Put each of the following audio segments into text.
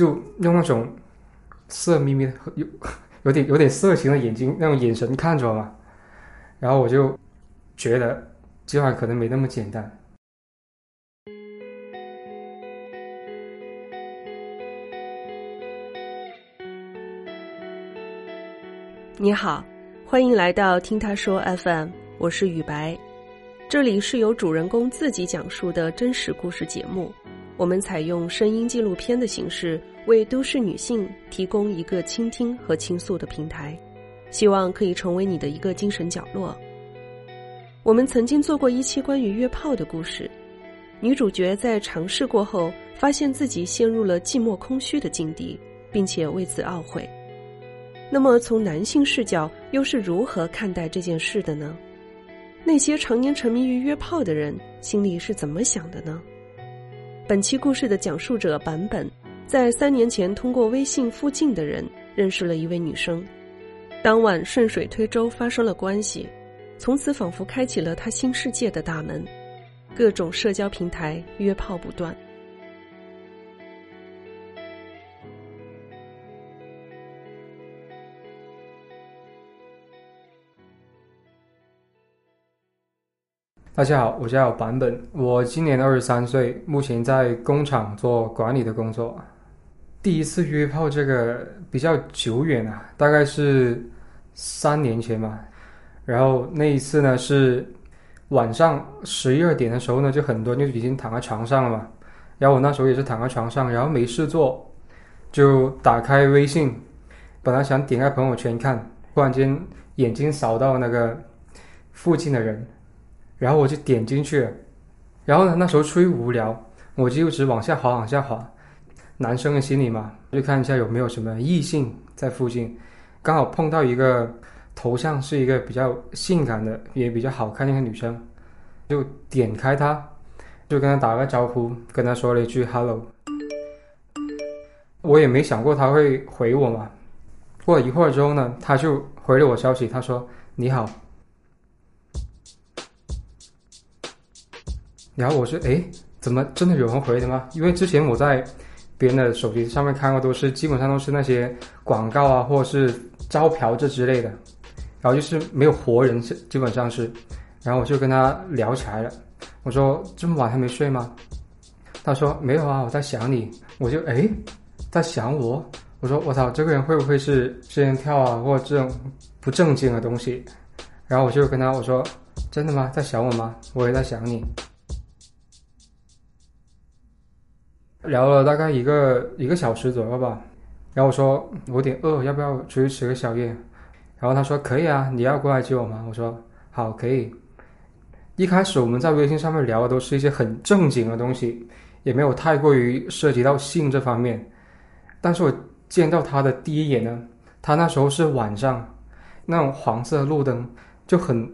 就用那种色眯眯的、有 有点有点色情的眼睛那种眼神看着我嘛，然后我就觉得今晚可能没那么简单。你好，欢迎来到听他说 FM，我是雨白，这里是由主人公自己讲述的真实故事节目。我们采用声音纪录片的形式，为都市女性提供一个倾听和倾诉的平台，希望可以成为你的一个精神角落。我们曾经做过一期关于约炮的故事，女主角在尝试过后，发现自己陷入了寂寞空虚的境地，并且为此懊悔。那么，从男性视角，又是如何看待这件事的呢？那些常年沉迷于约炮的人，心里是怎么想的呢？本期故事的讲述者版本，在三年前通过微信附近的人认识了一位女生，当晚顺水推舟发生了关系，从此仿佛开启了他新世界的大门，各种社交平台约炮不断。大家好，我叫版本，我今年二十三岁，目前在工厂做管理的工作。第一次约炮这个比较久远啊，大概是三年前吧。然后那一次呢是晚上十一二点的时候呢，就很多就已经躺在床上了嘛。然后我那时候也是躺在床上，然后没事做，就打开微信，本来想点开朋友圈看，忽然间眼睛扫到那个附近的人。然后我就点进去，然后呢，那时候出于无聊，我就一直往下滑，往下滑。男生的心理嘛，就看一下有没有什么异性在附近。刚好碰到一个头像是一个比较性感的，也比较好看的一个女生，就点开她，就跟她打个招呼，跟她说了一句 “hello”。我也没想过她会回我嘛。过了一会儿之后呢，她就回了我消息，她说：“你好。”然后我说：“哎，怎么真的有人回的吗？因为之前我在别人的手机上面看过，都是基本上都是那些广告啊，或者是招嫖这之类的。然后就是没有活人，基本上是。然后我就跟他聊起来了。我说：这么晚还没睡吗？他说：没有啊，我在想你。我就哎，在想我。我说：我操，这个人会不会是仙人跳啊，或者这种不正经的东西？然后我就跟他我说：真的吗？在想我吗？我也在想你。”聊了大概一个一个小时左右吧，然后我说我有点饿，要不要出去吃个宵夜？然后他说可以啊，你要过来接我吗？我说好，可以。一开始我们在微信上面聊的都是一些很正经的东西，也没有太过于涉及到性这方面。但是我见到他的第一眼呢，他那时候是晚上，那种黄色路灯就很，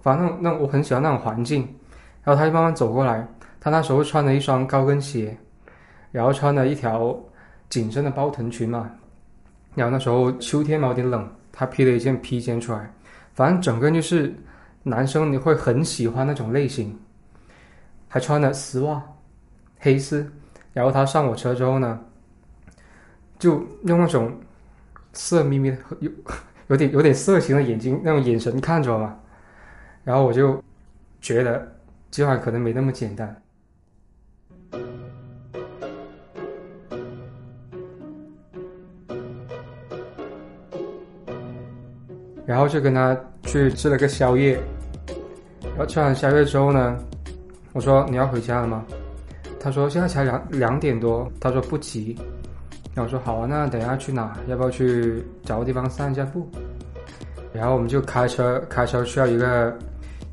反正那我很喜欢那种环境。然后他就慢慢走过来，他那时候穿了一双高跟鞋。然后穿了一条紧身的包臀裙嘛，然后那时候秋天嘛有点冷，他披了一件披肩出来，反正整个就是男生你会很喜欢那种类型，还穿了丝袜，黑丝，然后他上我车之后呢，就用那种色眯眯有有点有点色情的眼睛那种眼神看着我嘛，然后我就觉得今晚可能没那么简单。然后就跟他去吃了个宵夜，然后吃完宵夜之后呢，我说你要回家了吗？他说现在才两两点多，他说不急。然后我说好啊，那等一下去哪？要不要去找个地方散一下步？然后我们就开车开车去到一个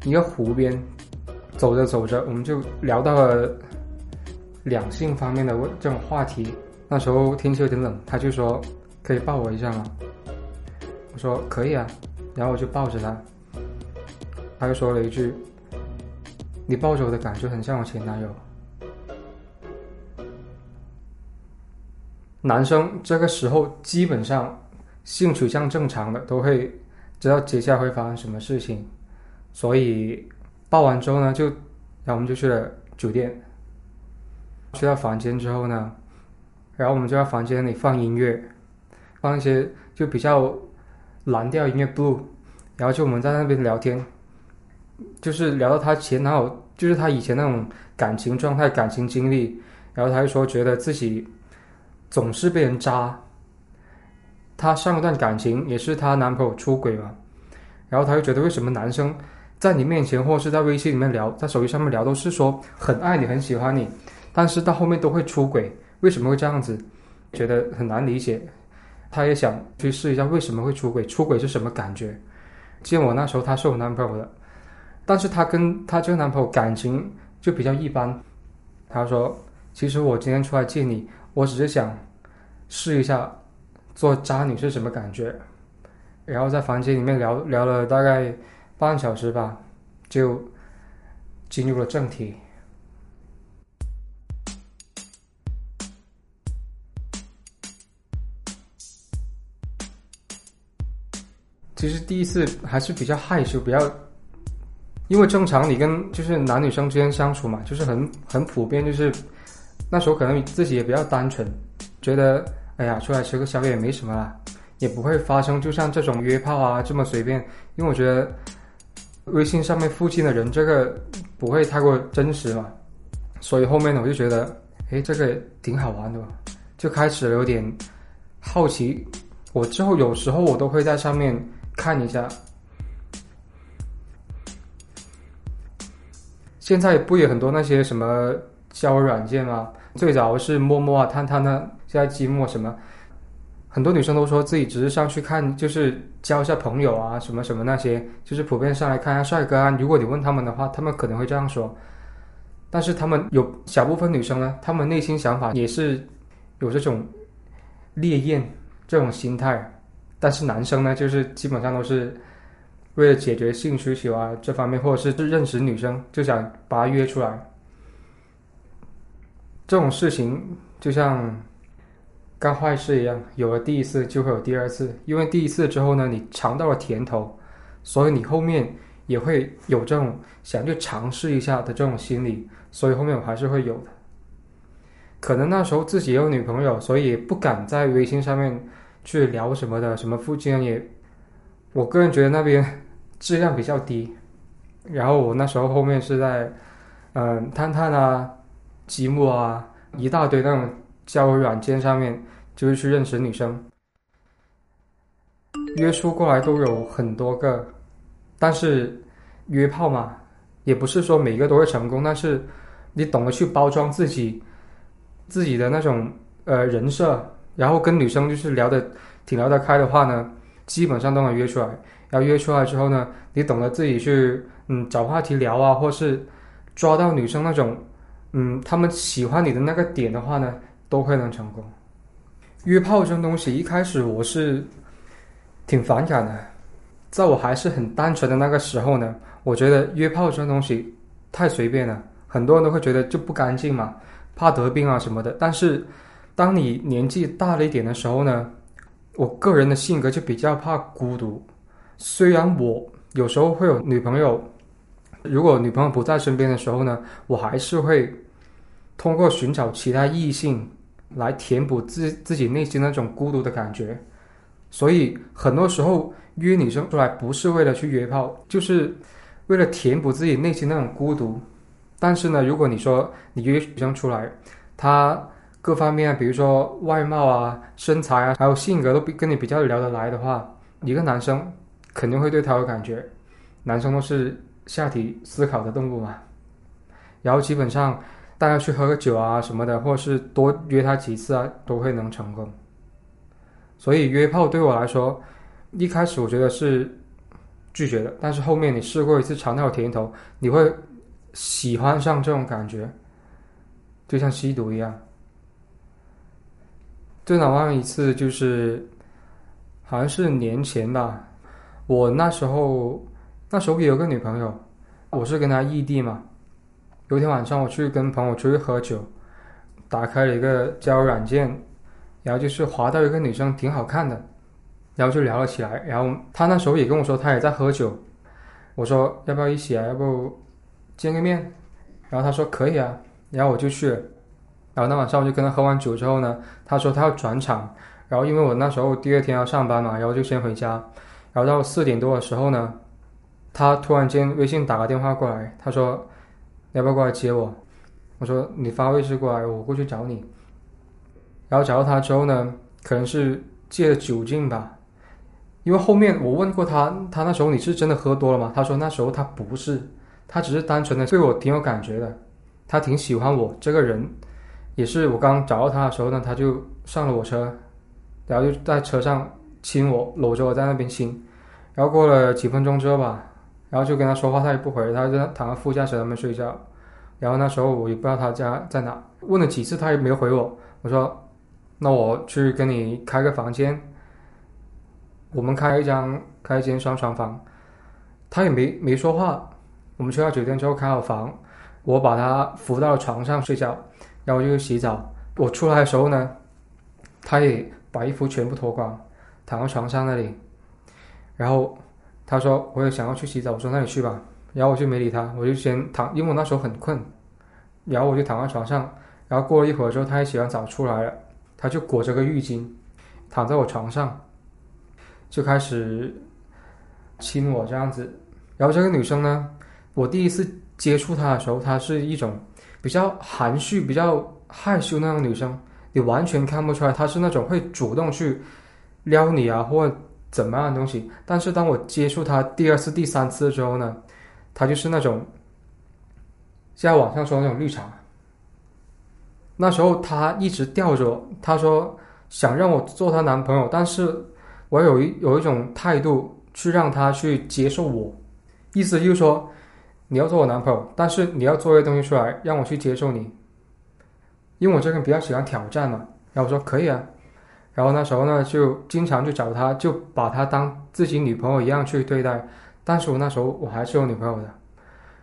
一个湖边，走着走着，我们就聊到了两性方面的这种话题。那时候天气有点冷，他就说可以抱我一下吗？说可以啊，然后我就抱着他，他又说了一句：“你抱着我的感觉很像我前男友。”男生这个时候基本上性取向正常的都会知道接下来会发生什么事情，所以抱完之后呢，就然后我们就去了酒店，去到房间之后呢，然后我们就在房间里放音乐，放一些就比较蓝调音乐 blue，然后就我们在那边聊天，就是聊到他前男友，就是他以前那种感情状态、感情经历，然后他就说觉得自己总是被人渣，她上一段感情也是她男朋友出轨嘛，然后她就觉得为什么男生在你面前或是在微信里面聊，在手机上面聊都是说很爱你、很喜欢你，但是到后面都会出轨。为什么会这样子？觉得很难理解。她也想去试一下为什么会出轨，出轨是什么感觉？见我那时候她是我男朋友的，但是她跟她这个男朋友感情就比较一般。她说：“其实我今天出来见你，我只是想试一下做渣女是什么感觉。”然后在房间里面聊聊了大概半小时吧，就进入了正题。其实第一次还是比较害羞，比较，因为正常你跟就是男女生之间相处嘛，就是很很普遍，就是那时候可能自己也比较单纯，觉得哎呀出来吃个宵夜也没什么啦，也不会发生就像这种约炮啊这么随便，因为我觉得微信上面附近的人这个不会太过真实嘛，所以后面呢我就觉得哎这个挺好玩的吧，就开始有点好奇，我之后有时候我都会在上面。看一下，现在不也很多那些什么交友软件吗？最早是陌陌啊、探探啊，现在积木什么，很多女生都说自己只是上去看，就是交一下朋友啊，什么什么那些，就是普遍上来看一下帅哥啊。如果你问他们的话，他们可能会这样说。但是他们有小部分女生呢，她们内心想法也是有这种烈焰这种心态。但是男生呢，就是基本上都是为了解决性需求啊这方面，或者是认识女生，就想把她约出来。这种事情就像干坏事一样，有了第一次就会有第二次，因为第一次之后呢，你尝到了甜头，所以你后面也会有这种想去尝试一下的这种心理，所以后面我还是会有的。可能那时候自己有女朋友，所以不敢在微信上面。去聊什么的，什么附近也，我个人觉得那边 质量比较低。然后我那时候后面是在，嗯，探探啊、积木啊，一大堆那种交友软件上面，就是去认识女生。约出过来都有很多个，但是约炮嘛，也不是说每个都会成功。但是你懂得去包装自己，自己的那种呃人设。然后跟女生就是聊的挺聊得开的话呢，基本上都能约出来。然后约出来之后呢，你懂得自己去嗯找话题聊啊，或是抓到女生那种嗯他们喜欢你的那个点的话呢，都会能成功。约炮这种东西，一开始我是挺反感的，在我还是很单纯的那个时候呢，我觉得约炮这种东西太随便了，很多人都会觉得就不干净嘛，怕得病啊什么的。但是当你年纪大了一点的时候呢，我个人的性格就比较怕孤独。虽然我有时候会有女朋友，如果女朋友不在身边的时候呢，我还是会通过寻找其他异性来填补自自己内心那种孤独的感觉。所以很多时候约女生出来不是为了去约炮，就是为了填补自己内心那种孤独。但是呢，如果你说你约女生出来，她各方面，比如说外貌啊、身材啊，还有性格都比跟你比较聊得来的话，一个男生肯定会对他有感觉。男生都是下体思考的动物嘛。然后基本上大家去喝个酒啊什么的，或者是多约他几次啊，都会能成功。所以约炮对我来说，一开始我觉得是拒绝的，但是后面你试过一次尝到甜头，你会喜欢上这种感觉，就像吸毒一样。最难忘一次就是，好像是年前吧。我那时候那时候也有个女朋友，我是跟她异地嘛。有一天晚上我去跟朋友出去喝酒，打开了一个交友软件，然后就是滑到一个女生挺好看的，然后就聊了起来。然后她那时候也跟我说她也在喝酒，我说要不要一起啊？要不见个面？然后她说可以啊，然后我就去了。然后那晚上我就跟他喝完酒之后呢，他说他要转场，然后因为我那时候第二天要上班嘛，然后就先回家。然后到四点多的时候呢，他突然间微信打个电话过来，他说要不要过来接我？我说你发位置过来，我过去找你。然后找到他之后呢，可能是借了酒劲吧，因为后面我问过他，他那时候你是真的喝多了吗？他说那时候他不是，他只是单纯的对我挺有感觉的，他挺喜欢我这个人。也是我刚找到他的时候呢，他就上了我车，然后就在车上亲我，搂着我在那边亲。然后过了几分钟之后吧，然后就跟他说话，他也不回，他就躺在副驾驶那边睡觉。然后那时候我也不知道他家在哪，问了几次他也没回我。我说。那我去跟你开个房间，我们开一张开一间双床房，他也没没说话。我们去到酒店之后开好房，我把他扶到床上睡觉，然后就去洗澡。我出来的时候呢，他也把衣服全部脱光，躺在床上那里。然后他说我也想要去洗澡，我说那你去吧。然后我就没理他，我就先躺，因为我那时候很困。然后我就躺在床上，然后过了一会儿之后，他也洗完澡出来了。他就裹着个浴巾，躺在我床上，就开始亲我这样子。然后这个女生呢，我第一次接触她的时候，她是一种比较含蓄、比较害羞那种女生，你完全看不出来她是那种会主动去撩你啊，或怎么样的东西。但是当我接触她第二次、第三次之后呢，她就是那种在网上说那种绿茶。那时候她一直吊着我，她说想让我做她男朋友，但是我有一有一种态度去让她去接受我，意思就是说你要做我男朋友，但是你要做一些东西出来让我去接受你，因为我这个人比较喜欢挑战嘛。然后我说可以啊，然后那时候呢就经常去找他，就把他当自己女朋友一样去对待，但是我那时候我还是有女朋友的。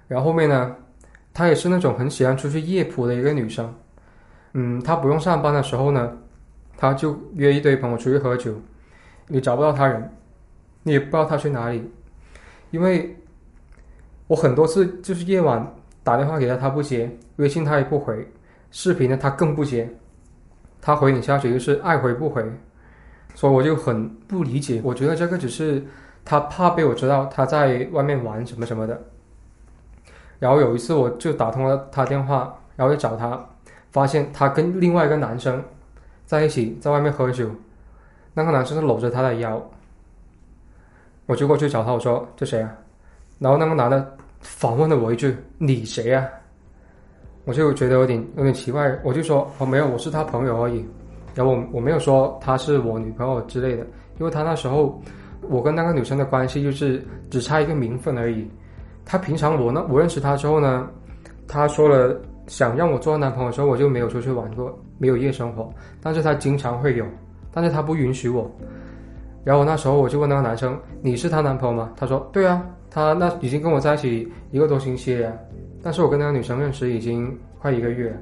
然后后面呢，她也是那种很喜欢出去夜蒲的一个女生。嗯，他不用上班的时候呢，他就约一堆朋友出去喝酒。你找不到他人，你也不知道他去哪里，因为我很多次就是夜晚打电话给他，他不接；微信他也不回，视频呢他更不接。他回你消息就是爱回不回，所以我就很不理解。我觉得这个只是他怕被我知道他在外面玩什么什么的。然后有一次我就打通了他电话，然后就找他。发现他跟另外一个男生在一起，在外面喝酒，那个男生是搂着他的腰，我就过去找他，我说这谁啊？然后那个男的反问了我一句：“你谁啊？”我就觉得有点有点奇怪，我就说：“我没有，我是他朋友而已。”然后我我没有说他是我女朋友之类的，因为他那时候我跟那个女生的关系就是只差一个名分而已。他平常我呢，我认识他之后呢，他说了。想让我做男朋友的时候，我就没有出去玩过，没有夜生活。但是他经常会有，但是他不允许我。然后我那时候我就问那个男生：“你是他男朋友吗？”他说：“对啊，他那已经跟我在一起一个多星期了。”但是我跟那个女生认识已经快一个月。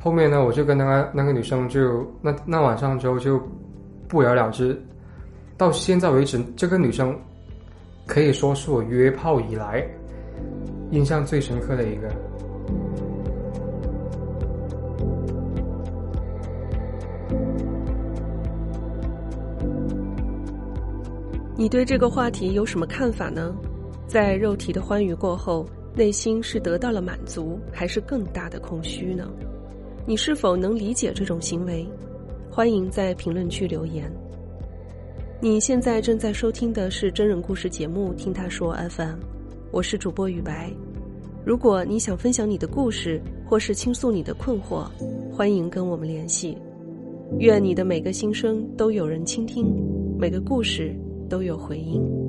后面呢，我就跟那个那个女生就那那晚上之后就不了了之。到现在为止，这个女生可以说是我约炮以来印象最深刻的一个。你对这个话题有什么看法呢？在肉体的欢愉过后，内心是得到了满足，还是更大的空虚呢？你是否能理解这种行为？欢迎在评论区留言。你现在正在收听的是真人故事节目《听他说 FM》，我是主播雨白。如果你想分享你的故事，或是倾诉你的困惑，欢迎跟我们联系。愿你的每个心声都有人倾听，每个故事。都有回音。